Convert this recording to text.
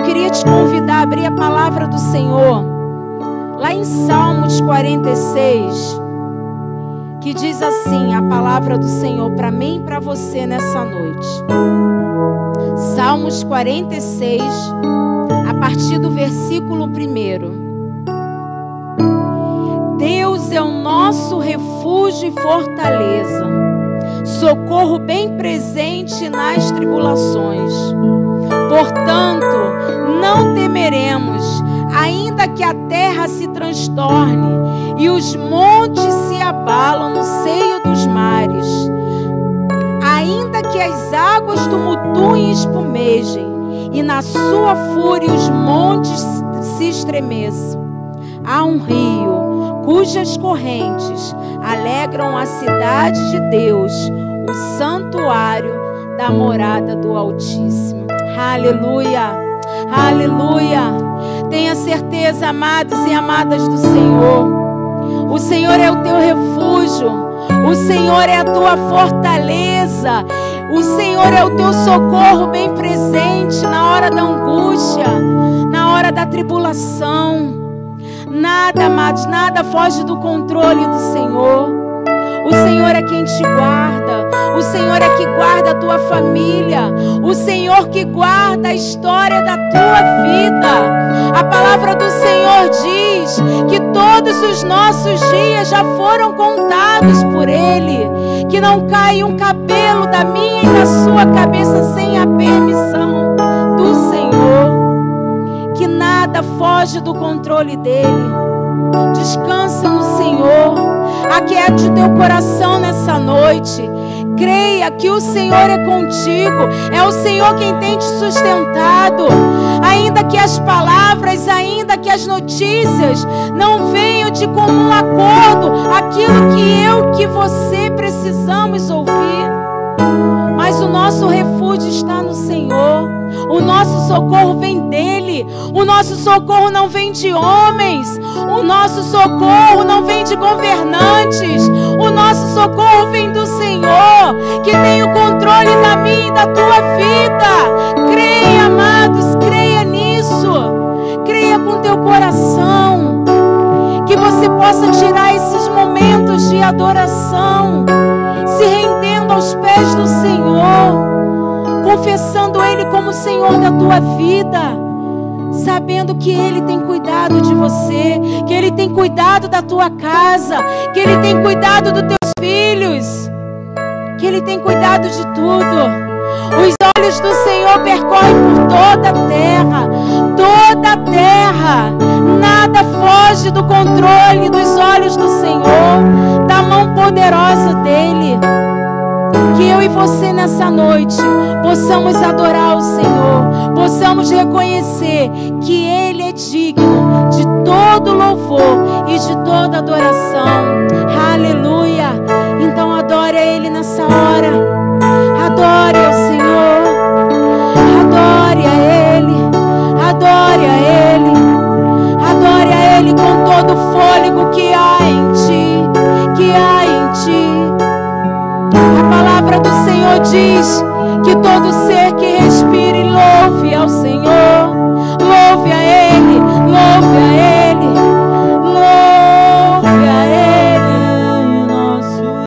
eu queria te convidar a abrir a palavra do Senhor, lá em Salmos 46, que diz assim: a palavra do Senhor para mim e para você nessa noite. Salmos 46, a partir do versículo 1. Deus é o nosso refúgio e fortaleza, socorro bem presente nas tribulações. Portanto, ainda que a terra se transtorne e os montes se abalam no seio dos mares, ainda que as águas tumultuem e espumejem, e na sua fúria os montes se estremeçam. Há um rio cujas correntes alegram a cidade de Deus, o santuário da morada do Altíssimo. Aleluia, aleluia. Tenha certeza, amados e amadas do Senhor. O Senhor é o teu refúgio, o Senhor é a tua fortaleza, o Senhor é o teu socorro bem presente na hora da angústia, na hora da tribulação. Nada, amados, nada foge do controle do Senhor. O Senhor é quem te guarda. O Senhor é que guarda a tua família. O Senhor que guarda a história da tua vida. A palavra do Senhor diz que todos os nossos dias já foram contados por Ele. Que não cai um cabelo da minha e da sua cabeça sem a permissão do Senhor. Que nada foge do controle dEle. Descansa no Senhor. Aquiete o teu coração nessa noite. Creia que o Senhor é contigo. É o Senhor quem tem te sustentado. Ainda que as palavras, ainda que as notícias não venham de comum acordo, aquilo que eu, que você precisamos ouvir. Mas o nosso refúgio está no Senhor. O nosso socorro vem dele. O nosso socorro não vem de homens. O nosso socorro não vem de governantes. O nosso socorro vem do Senhor, que tem o controle da minha e da tua vida. Creia, amados, creia nisso. Creia com teu coração. Que você possa tirar esses momentos de adoração, se rendendo aos pés do Senhor confessando Como Senhor da tua vida, sabendo que Ele tem cuidado de você, que Ele tem cuidado da tua casa, que Ele tem cuidado dos teus filhos, que Ele tem cuidado de tudo. Os olhos do Senhor percorrem por toda a terra, toda a terra. Nada foge do controle dos olhos do Senhor, da mão poderosa dEle. Que eu e você nessa noite possamos adorar o Senhor, possamos reconhecer que Ele é digno de todo louvor e de toda adoração. Aleluia. Então adore a Ele nessa hora. Adore Senhor diz que todo ser que respire louve ao Senhor.